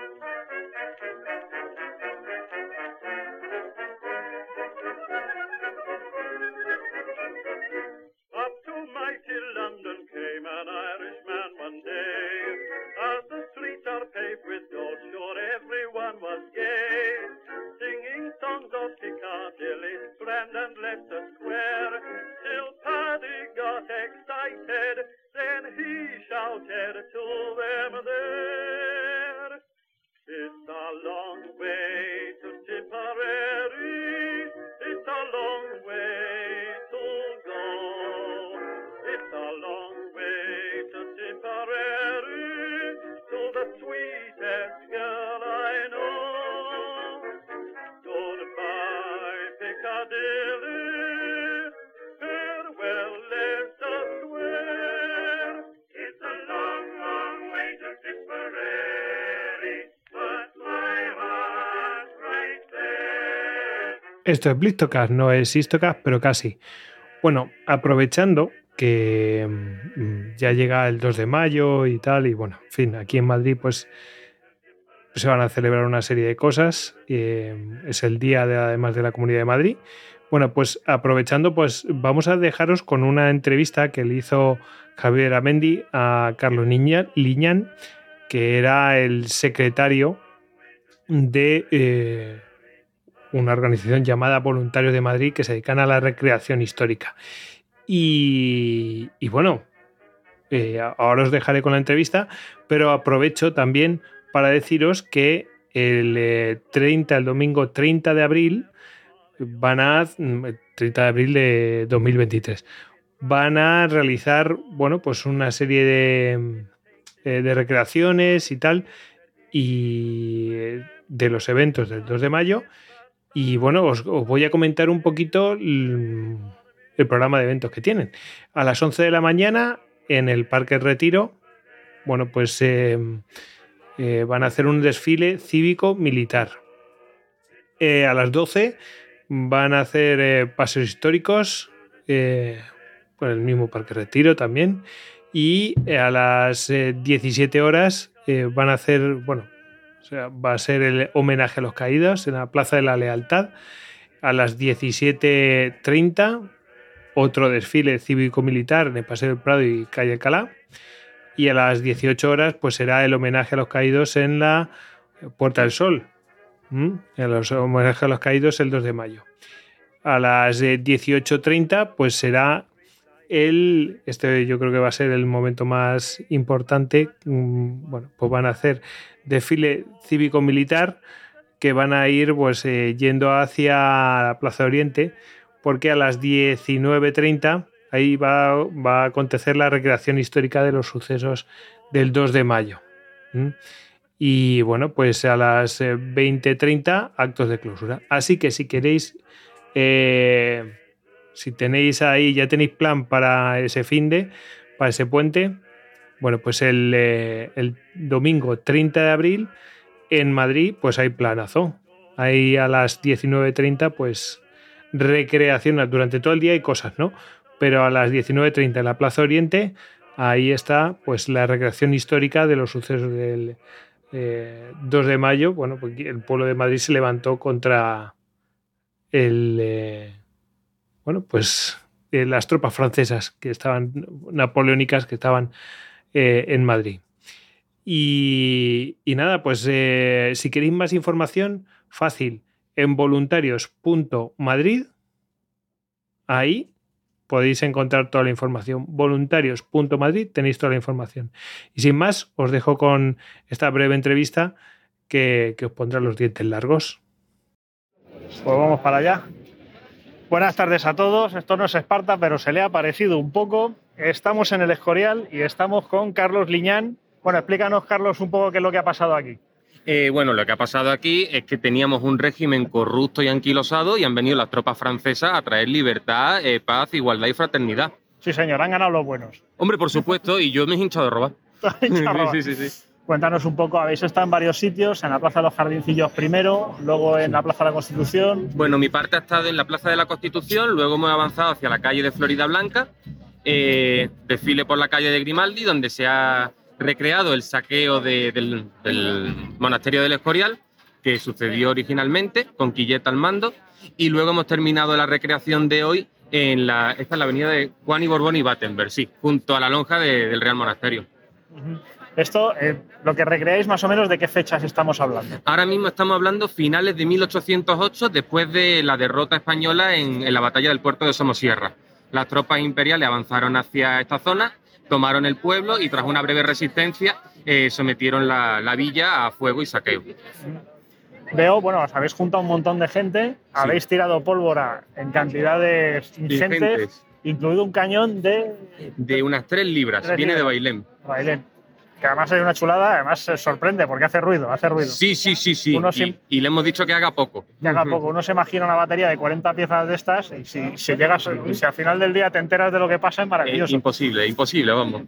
Up to mighty London came an Irishman one day. As the streets are paved with gold, sure everyone was gay. Singing songs of Piccadilly, friend and left the square. Till Paddy got excited. Esto es Blistocast, no es Histocast, pero casi. Bueno, aprovechando que mm, ya llega el 2 de mayo y tal, y bueno, en fin, aquí en Madrid pues se van a celebrar una serie de cosas. eh, es el día de, además de la Comunidad de Madrid. Bueno, pues aprovechando, pues vamos a dejaros con una entrevista que le hizo Javier Amendi a Carlos Liñán, que era el secretario de eh, una organización llamada Voluntarios de Madrid que se dedican a la recreación histórica. Y, bueno, eh, ahora os dejaré con la entrevista, pero aprovecho también para deciros que el eh, 30, el domingo 30 de abril, van a, mm, 30 de abril de 2023, van a realizar, bueno, pues una serie de, eh, de recreaciones y tal, y eh, de los eventos del 2 de mayo. Y bueno, os, voy a comentar un poquito el, programa de eventos que tienen. A las 11 de la mañana, en el Parque Retiro, bueno, pues eh, eh, van a hacer un desfile cívico-militar. Eh, a las 12 van a hacer paseos históricos por el mismo Parque Retiro también. Y a las eh, 17 horas van a hacer, bueno, o sea, va a ser el homenaje a los caídos en la Plaza de la Lealtad. A las 17.30, otro desfile cívico-militar en el Paseo del Prado y Calle Alcalá. Y a las 18 horas, pues será el homenaje a los caídos en la Puerta del Sol. ¿Mm? En homenaje a los caídos el 2 de mayo. A las eh, 18.30, pues será Este yo creo que va a ser el momento más importante. Mm, Bueno, pues van a hacer desfile cívico-militar que van a ir pues eh, yendo hacia la Plaza Oriente porque a las 19.30 ahí va, va a acontecer la recreación histórica de los sucesos del 2 de mayo. Y bueno, pues a las eh, 20.30 actos de clausura. Así que si queréis, eh, si tenéis ahí, ya tenéis plan para ese fin de, para ese puente, bueno, pues el, eh, el domingo 30 de abril en Madrid, pues hay planazo. Ahí a las 19.30, pues recreación durante todo el día hay cosas, ¿no? Pero a las 19.30 en la Plaza Oriente, ahí está pues la recreación histórica de los sucesos del eh, 2 de mayo. Bueno, pues el pueblo de Madrid se levantó contra el eh, bueno, pues eh, las tropas francesas que estaban napoleónicas que estaban eh, en Madrid. Y, y nada, pues eh, si queréis más información, fácil, en voluntarios.madrid, ahí podéis encontrar toda la información. Voluntarios.madrid tenéis toda la información. Y sin más, os dejo con esta breve entrevista que, que os pondrá los dientes largos. Pues vamos para allá. Buenas tardes a todos. Esto no es Esparta, pero se le ha parecido un poco. Estamos en el Escorial y estamos con Carlos Liñán. Bueno, explícanos, Carlos, un poco qué es lo que ha pasado aquí. Eh, bueno, lo que ha pasado aquí es que teníamos un régimen corrupto y anquilosado y han venido las tropas francesas a traer libertad, eh, paz, igualdad y fraternidad. Sí, señor, han ganado los buenos. Hombre, por supuesto, y yo me he hinchado de robar. sí, sí, sí. Cuéntanos un poco, habéis estado en varios sitios, en la Plaza de los Jardincillos primero, luego en la Plaza de la Constitución. Bueno, mi parte ha estado en la Plaza de la Constitución, luego hemos avanzado hacia la calle de Florida Blanca, eh, desfile por la calle de Grimaldi, donde se ha recreado el saqueo de- del, del monasterio del Escorial, que sucedió originalmente, con Quilleta al mando, y luego hemos terminado la recreación de hoy en la, esta es la avenida de Juan y Borbón y Battenberg, sí, junto a la lonja de- del Real Monasterio. Ujú. Esto, eh, lo que recreáis más o menos de qué fechas estamos hablando. Ahora mismo estamos hablando finales de 1808, después de la derrota española en, en la batalla del puerto de Somosierra. Las tropas imperiales avanzaron hacia esta zona, tomaron el pueblo y tras una breve resistencia eh, sometieron la, la villa a fuego y saqueo. Veo, bueno, os habéis juntado un montón de gente, habéis tirado pólvora en cantidades ingentes, incluido un cañón de De unas tres libras, Tres viene de. Bailén. Bailén, que además es una chulada, además se sorprende porque hace ruido, hace ruido. Sí, sí, sí, sí. Uno Y, y le hemos dicho que haga poco. Que haga poco. Uno se imagina una batería de 40 piezas de estas y si, si llegas, y si al final del día te enteras de lo que pasa es Eh, maravilloso. imposible, imposible, vamos.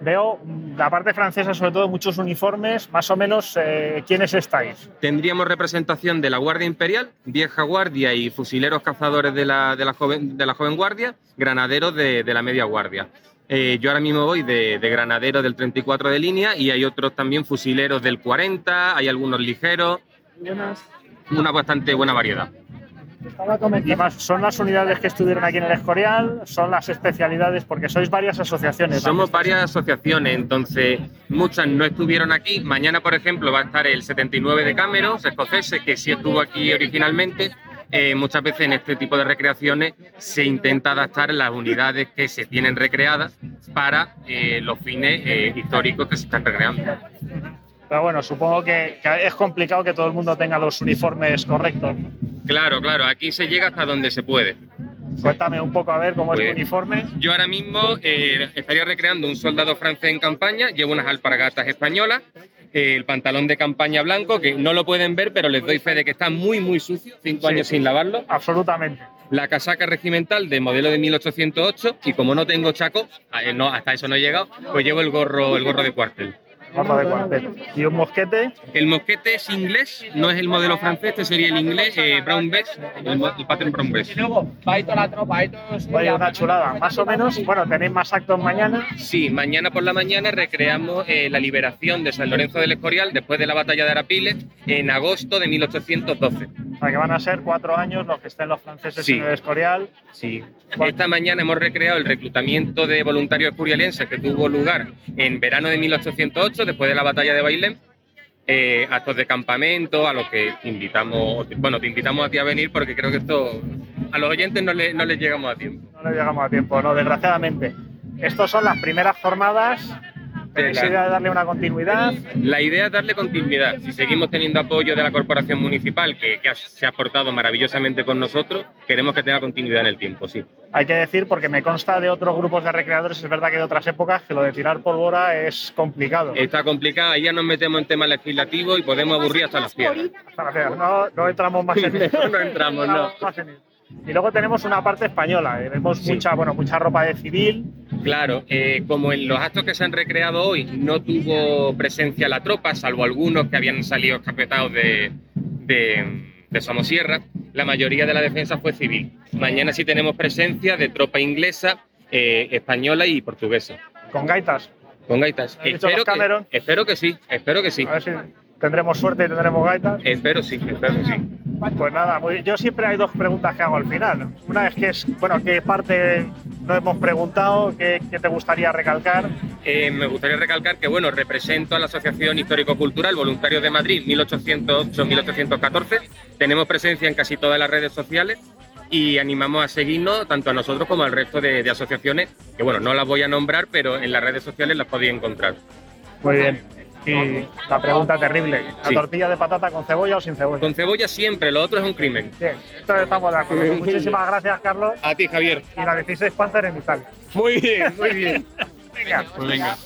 Veo la parte francesa, sobre todo, muchos uniformes, más o menos, eh, ¿quiénes estáis? Tendríamos representación de la Guardia Imperial, vieja guardia y fusileros cazadores de la, de la, joven, de la joven guardia, granaderos de, de la media guardia. Eh, yo ahora mismo voy de, de granadero del 34 de línea y hay otros también fusileros del 40, hay algunos ligeros, una bastante buena variedad. Y más, ¿Son las unidades que estuvieron aquí en el Escorial? ¿Son las especialidades? Porque sois varias asociaciones. Somos varias asociaciones, entonces muchas no estuvieron aquí. Mañana, por ejemplo, va a estar el 79 de Cameron, escocés, que sí estuvo aquí originalmente. Eh, muchas veces en este tipo de recreaciones se intenta adaptar las unidades que se tienen recreadas para eh, los fines eh, históricos que se están recreando. Pero bueno, supongo que, que es complicado que todo el mundo tenga los uniformes correctos. Claro, claro, aquí se llega hasta donde se puede. Cuéntame un poco a ver cómo es Pues- tu uniforme. Yo ahora mismo eh, estaría recreando un soldado francés en campaña, llevo unas alpargatas españolas, el pantalón de campaña blanco, que no lo pueden ver, pero les doy fe de que está muy, muy sucio, cinco Sí. años sin lavarlo. Absolutamente. La casaca regimental de modelo de 1808 y como no tengo chaco, eh, no, hasta eso no he llegado, pues llevo el gorro, el gorro de cuartel. De. Y un mosquete. El mosquete es inglés, no es el modelo francés, este sería el inglés eh, Brown Bess, el, el pattern Brown Bess. Oye, una chulada. Más o menos, bueno, tenéis más actos mañana. Sí, mañana por la mañana recreamos eh, la liberación de San Lorenzo del Escorial después de la batalla de Arapiles en agosto de 1812. O sea, que van a ser cuatro años los que estén los franceses Sí. en el Escorial. Sí. Esta mañana hemos recreado el reclutamiento de voluntarios escurialenses que tuvo lugar en verano de 1808, después de la batalla de Bailén. Eh, actos de campamento a los que invitamos, bueno, te invitamos a ti a venir porque creo que esto a los oyentes no, le- no les llegamos a tiempo. No le llegamos a tiempo, no, desgraciadamente. Estas son las primeras jornadas. ¿Tenéis Venga. idea de darle una continuidad? La idea es darle continuidad. Si seguimos teniendo apoyo de la corporación municipal, que, que ha- se ha portado maravillosamente con nosotros, queremos que tenga continuidad en el tiempo, sí. Hay que decir, porque me consta de otros grupos de recreadores, es verdad que de otras épocas, que lo de tirar pólvora es complicado. Está complicada, ahí ya nos metemos en temas legislativos y podemos aburrir hasta las piedras. No, no entramos más en eso. No, no entramos, no. Y luego tenemos una parte española. eh, Vemos Sí. mucha, bueno, mucha ropa de civil. Claro, eh, como en los actos que se han recreado hoy no tuvo presencia la tropa, salvo algunos que habían salido escapetados de, de, de Somosierra, la mayoría de la defensa fue civil. Mañana sí tenemos presencia de tropa inglesa, eh, española y portuguesa. Con gaitas. Con gaitas. ¿Han dicho Espero que, espero que sí, espero que sí. A ver si tendremos suerte y tendremos gaitas. Espero sí, espero que sí. Pues nada, muy- yo siempre hay dos preguntas que hago al final. Una es que es, bueno, qué parte no hemos preguntado, qué, qué te gustaría recalcar. Eh, me gustaría recalcar que, bueno, represento a la Asociación Histórico-Cultural Voluntarios de Madrid 1808-1814. Tenemos presencia en casi todas las redes sociales y animamos a seguirnos tanto a nosotros como al resto de, de asociaciones, que, bueno, no las voy a nombrar, pero en las redes sociales las podéis encontrar. Muy bien. Y la pregunta terrible, ¿la Sí. tortilla de patata con cebolla o sin cebolla? Con cebolla siempre, lo otro es un crimen. Bien, esto estamos de acuerdo. Muchísimas gracias, Carlos. A ti, Javier. Y la 16 Panther en Italia. Muy bien, muy bien. Venga. Pues venga.